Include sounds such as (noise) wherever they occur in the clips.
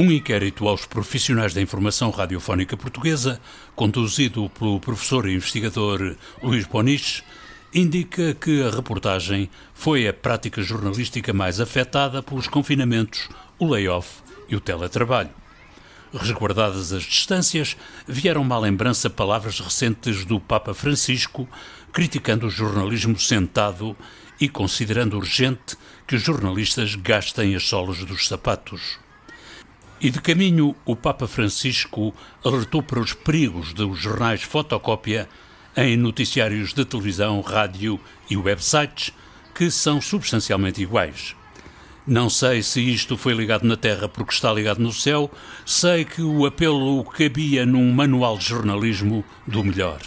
Um inquérito aos profissionais da informação radiofónica portuguesa, conduzido pelo professor e investigador Luís Boniche, indica que a reportagem foi a prática jornalística mais afetada pelos confinamentos, o layoff e o teletrabalho. Resguardadas as distâncias, vieram-me à lembrança palavras recentes do Papa Francisco, criticando o jornalismo sentado e considerando urgente que os jornalistas gastem as solas dos sapatos. E de caminho, o Papa Francisco alertou para os perigos dos jornais fotocópia em noticiários de televisão, rádio e websites que são substancialmente iguais. Não sei se isto foi ligado na Terra porque está ligado no céu, sei que o apelo cabia num manual de jornalismo do melhor,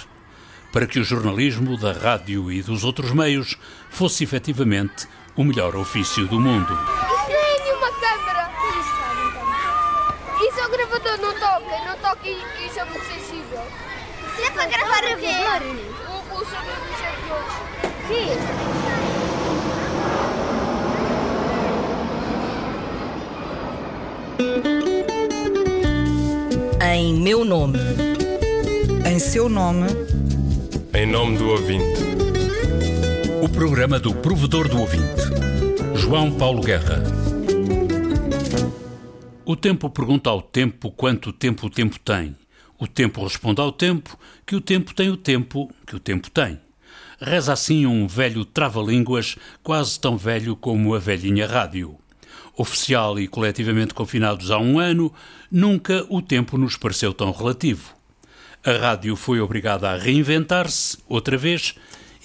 para que o jornalismo da rádio e dos outros meios fosse efetivamente o melhor ofício do mundo. Gravador não toca, não toca e isso é muito sensível. É para gravar o quê? O, o som dos champiões. Quê? Em meu nome. Em seu nome. Em nome do ouvinte. O programa do provedor do ouvinte. João Paulo Guerra. O tempo pergunta ao tempo quanto tempo o tempo tem. O tempo responde ao tempo que o tempo tem o tempo que o tempo tem. Reza assim um velho trava-línguas, quase tão velho como a velhinha rádio. Oficial e coletivamente confinados há um ano, nunca o tempo nos pareceu tão relativo. A rádio foi obrigada a reinventar-se, outra vez,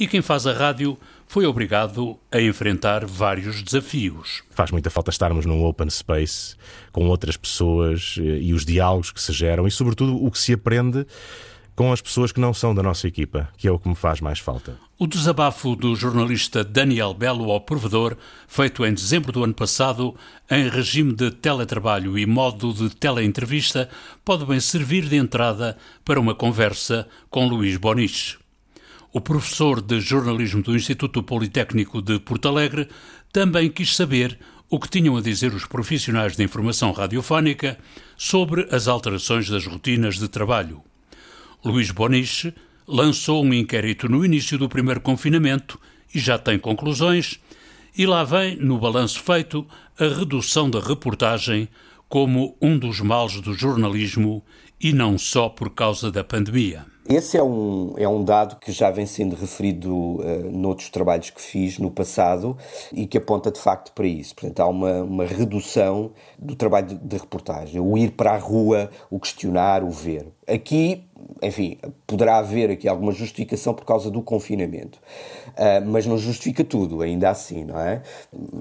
e quem faz a rádio foi obrigado a enfrentar vários desafios. Faz muita falta estarmos num open space com outras pessoas eh, e os diálogos que se geram e, sobretudo, o que se aprende com as pessoas que não são da nossa equipa, que é o que me faz mais falta. O desabafo do jornalista Daniel Belo ao provedor, feito em dezembro do ano passado, em regime de teletrabalho e modo de teleentrevista, pode bem servir de entrada para uma conversa com Luís Boniche. O professor de jornalismo do Instituto Politécnico de Porto Alegre também quis saber o que tinham a dizer os profissionais de informação radiofónica sobre as alterações das rotinas de trabalho. Luís Boniche lançou um inquérito no início do primeiro confinamento e já tem conclusões, e lá vem, no balanço feito, a redução da reportagem como um dos males do jornalismo e não só por causa da pandemia. Esse é um, é um dado que já vem sendo referido uh, noutros trabalhos que fiz no passado e que aponta de facto para isso. Portanto, há uma, uma redução do trabalho de, de reportagem, o ir para a rua, o questionar, o ver. Aqui enfim, poderá haver aqui alguma justificação por causa do confinamento, uh, mas não justifica tudo, ainda assim, não é?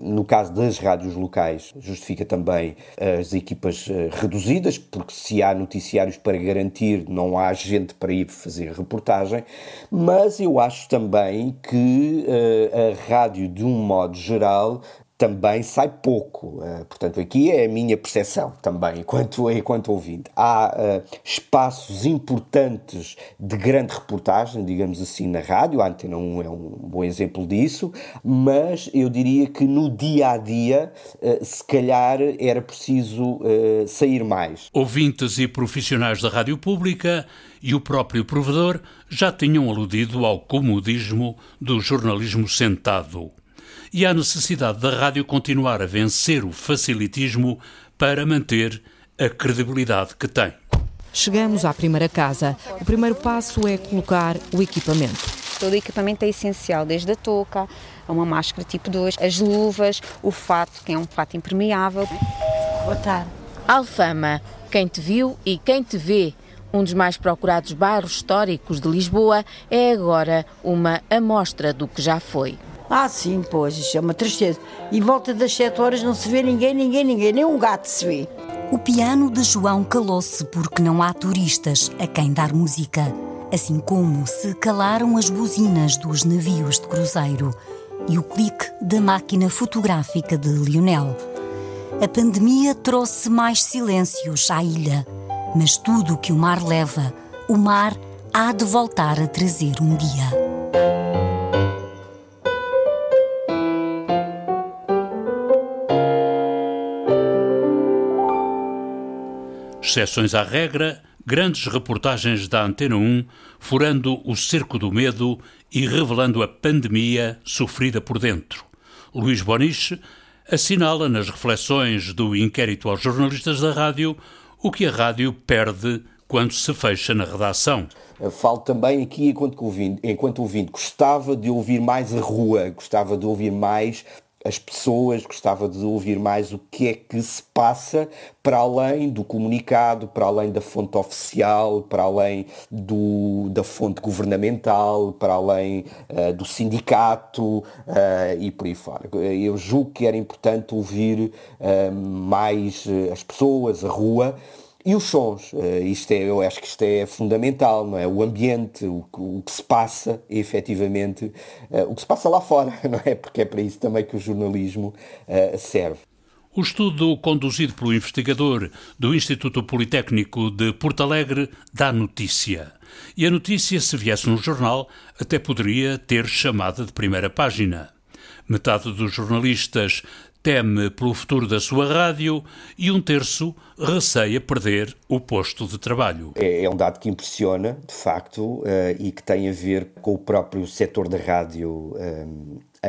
No caso das rádios locais, justifica também as equipas uh, reduzidas, porque se há noticiários para garantir, não há gente para ir fazer reportagem, mas eu acho também que uh, a rádio, de um modo geral, também sai pouco. Uh, portanto, aqui é a minha percepção também, (laughs) enquanto, enquanto ouvinte. Há uh, espaços importantes de grande reportagem, digamos assim, na rádio, a Antena 1 é um bom exemplo disso, mas eu diria que no dia a dia, uh, se calhar era preciso sair mais. Ouvintes e profissionais da rádio pública e o próprio provedor já tinham aludido ao comodismo do jornalismo sentado e à necessidade da rádio continuar a vencer o facilitismo para manter a credibilidade que tem. Chegamos à primeira casa. O primeiro passo é colocar o equipamento. Todo o equipamento é essencial, desde a touca, a uma máscara tipo 2, as luvas, o fato, que é um fato impermeável. Boa tarde. Alfama, quem te viu e quem te vê. Um dos mais procurados bairros históricos de Lisboa é agora uma amostra do que já foi. Ah, sim, pois, isso é uma tristeza. E volta das sete horas não se vê ninguém, ninguém, ninguém, nem um gato se vê. O piano de João calou-se porque não há turistas a quem dar música. Assim como se calaram as buzinas dos navios de cruzeiro e o clique da máquina fotográfica de Lionel. A pandemia trouxe mais silêncios à ilha, mas tudo o que o mar leva, o mar há de voltar a trazer um dia. Exceções à regra, grandes reportagens da Antena 1 furando o cerco do medo e revelando a pandemia sofrida por dentro. Luís Boniche assinala nas reflexões do inquérito aos jornalistas da rádio o que a rádio perde quando se fecha na redação. Falo também aqui enquanto ouvinte, enquanto ouvinte, gostava de ouvir mais a rua, gostava de ouvir mais as pessoas, gostava de ouvir mais o que é que se passa para além do comunicado, para além da fonte oficial, para além do, da fonte governamental, para além uh, do sindicato uh, e por aí fora. Eu julgo que era importante ouvir uh, mais as pessoas, a rua, e os sons, uh, isto é, eu acho que isto é fundamental, não é? O ambiente, o, o que se passa, efetivamente, uh, o que se passa lá fora, (laughs) não é? Porque é para isso também que o jornalismo uh, serve. O estudo conduzido pelo investigador do Instituto Politécnico de Porto Alegre dá notícia. E a notícia, se viesse no jornal, até poderia ter chamada de primeira página. Metade dos jornalistas teme pelo futuro da sua rádio e um terço receia perder o posto de trabalho. É, é um dado que impressiona, de facto, uh, e que tem a ver com o próprio setor da rádio eh,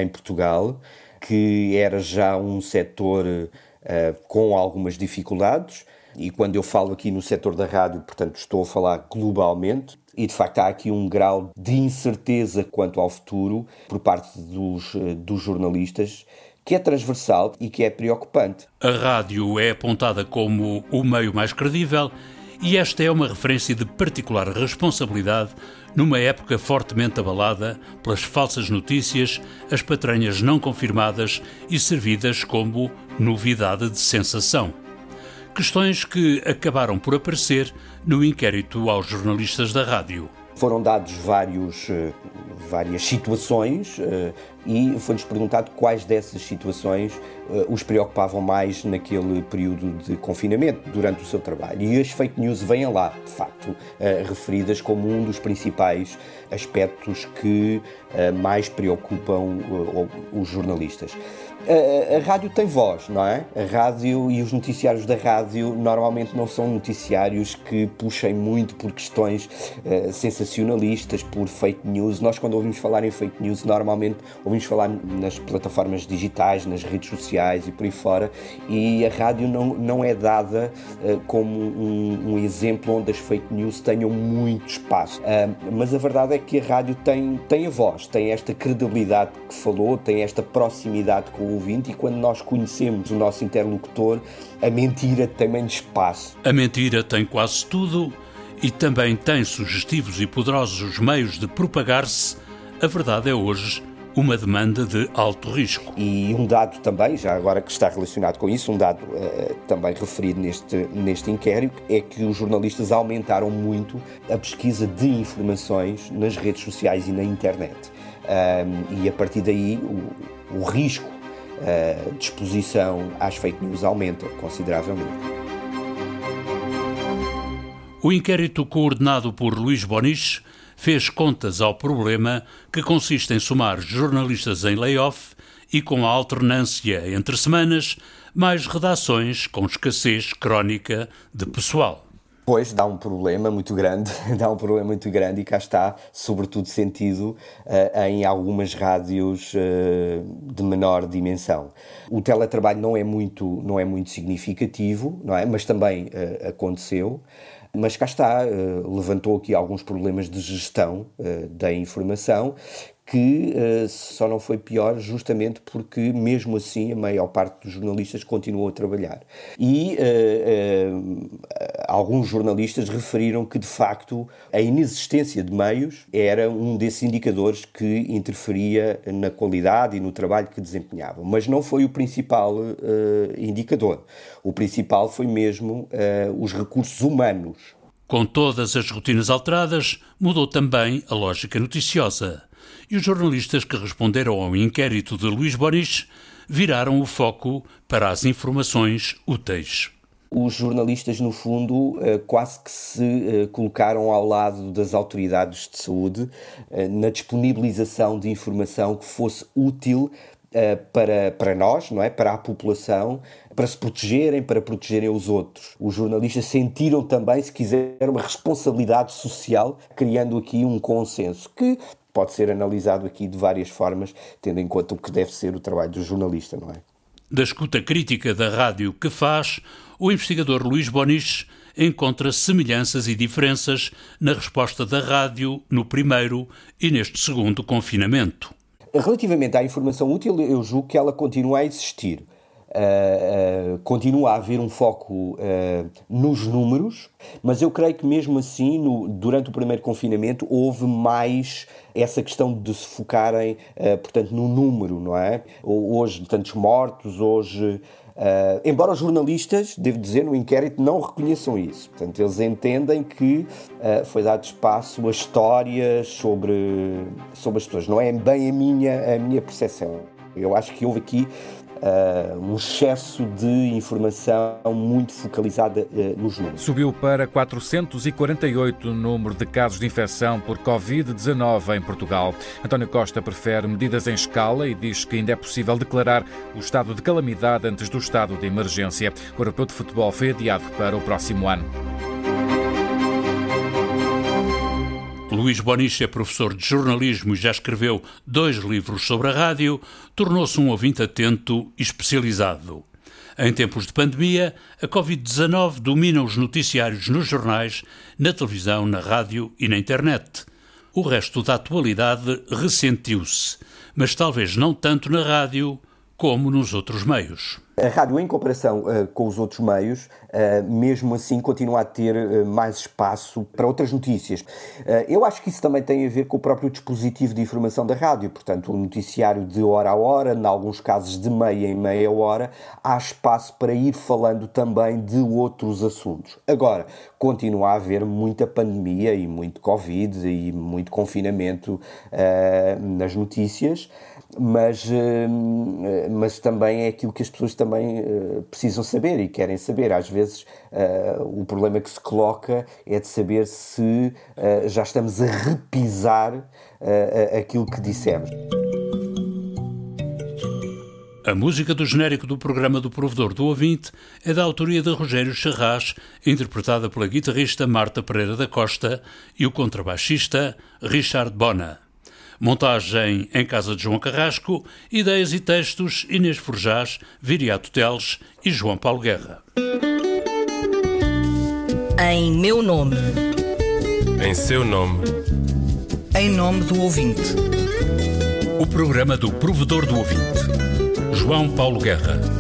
em Portugal, que era já um setor uh, com algumas dificuldades. E quando eu falo aqui no setor da rádio, portanto, estou a falar globalmente, e de facto há aqui um grau de incerteza quanto ao futuro por parte dos, dos jornalistas que é transversal e que é preocupante. A rádio é apontada como o meio mais credível e esta é uma referência de particular responsabilidade numa época fortemente abalada pelas falsas notícias, as patranhas não confirmadas e servidas como novidade de sensação. Questões que acabaram por aparecer no inquérito aos jornalistas da rádio. Foram dados vários, eh, várias situações eh, e foi-lhes perguntado quais dessas situações eh, os preocupavam mais naquele período de confinamento, durante o seu trabalho. E as fake news vêm lá, de facto, referidas como um dos principais aspectos que mais preocupam os jornalistas a, a, rádio tem voz, não é? A rádio e os noticiários da rádio normalmente não são noticiários que puxem muito por questões uh, sensacionalistas, por fake news. Nós, quando ouvimos falar em fake news, normalmente ouvimos falar nas plataformas digitais, nas redes sociais e por aí fora, e a rádio não, não é dada uh, como um, um, exemplo onde as fake news tenham muito espaço. Uh, mas a verdade é que a rádio tem, tem a voz, tem esta credibilidade que falou, tem esta proximidade com o ouvinte e quando nós conhecemos o nosso interlocutor, a mentira tem menos espaço. A mentira tem quase tudo e também tem sugestivos e poderosos meios de propagar-se. A verdade é hoje uma demanda de alto risco. E um dado também, já agora que está relacionado com isso, um dado uh, também referido neste, neste inquérito, é que os jornalistas aumentaram muito a pesquisa de informações nas redes sociais e na internet. Um, e a partir daí o, o risco a disposição às fake news aumenta consideravelmente. O inquérito coordenado por Luís Bonis fez contas ao problema que consiste em somar jornalistas em layoff e com a alternância entre semanas, mais redações com escassez crónica de pessoal. Pois dá um problema muito grande, (laughs) dá um problema muito grande e cá está, sobretudo sentido uh, em algumas rádios uh, de menor dimensão. O teletrabalho não é muito, não é muito significativo, não é? Mas também uh, aconteceu. Mas cá está, levantou aqui alguns problemas de gestão da informação que uh, só não foi pior justamente porque, mesmo assim, a maior parte dos jornalistas continuou a trabalhar. E uh, uh, alguns jornalistas referiram que, de facto, a inexistência de meios era um desses indicadores que interferia na qualidade e no trabalho que desempenhavam. Mas não foi o principal indicador. O principal foi mesmo os recursos humanos. Com todas as rotinas alteradas, mudou também a lógica noticiosa e os jornalistas que responderam ao inquérito de Luís Boris viraram o foco para as informações úteis. Os jornalistas, no fundo, eh, quase que se eh, colocaram ao lado das autoridades de saúde eh, na disponibilização de informação que fosse útil para, para nós, não é? Para a população, para se protegerem, para protegerem os outros. Os jornalistas sentiram também, se quiser, uma responsabilidade social, criando aqui um consenso que pode ser analisado aqui de várias formas, tendo em conta o que deve ser o trabalho do jornalista, não é? Da escuta crítica da rádio que faz, o investigador Luís Bonis encontra semelhanças e diferenças na resposta da rádio no primeiro e neste segundo confinamento. Relativamente à informação útil, eu julgo que ela continua a existir. Uh, uh, continua a haver um foco uh, nos números, mas eu creio que mesmo assim, no, durante o primeiro confinamento, houve mais essa questão de se focarem, portanto, no número, não é? Hoje, tantos mortos, hoje Uh, embora os jornalistas, devo dizer, no inquérito não reconheçam isso. Portanto, eles entendem que uh, foi dado espaço a histórias sobre, sobre as pessoas. Não é bem a minha, a minha percepção. Eu acho que houve aqui uh, um excesso de informação muito focalizada uh, nos números. Subiu para 448 o número de casos de infecção por Covid-19 em Portugal. António Costa prefere medidas em escala e diz que ainda é possível declarar o estado de calamidade antes do estado de emergência. O Europeu de Futebol foi adiado para o próximo ano. Luís Boniche é professor de jornalismo e já escreveu dois livros sobre a rádio, tornou-se um ouvinte atento e especializado. Em tempos de pandemia, a Covid-19 domina os noticiários nos jornais, na televisão, na rádio e na internet. O resto da atualidade ressentiu-se, mas talvez não tanto na rádio como nos outros meios. A rádio, em comparação uh, com os outros meios, uh, mesmo assim continua a ter uh, mais espaço para outras notícias. eu acho que isso também tem a ver com o próprio dispositivo de informação da rádio, portanto, o um noticiário de hora a hora, em alguns casos de meia em meia hora, há espaço para ir falando também de outros assuntos. Agora, continua a haver muita pandemia e muito Covid e muito confinamento nas notícias mas, mas também é aquilo que as pessoas também uh, precisam saber e querem saber. Às vezes uh, o problema que se coloca é de saber se já estamos a repisar aquilo que dissemos. A música do genérico do programa do Provedor do Ouvinte é da autoria de Rogério Charras, interpretada pela guitarrista Marta Pereira da Costa e o contrabaixista Richard Bona. Montagem em casa de João Carrasco, ideias e textos Inês Forjás, Viriato Teles e João Paulo Guerra. Em meu nome. Em seu nome. Em nome do ouvinte. O programa do provedor do ouvinte. João Paulo Guerra.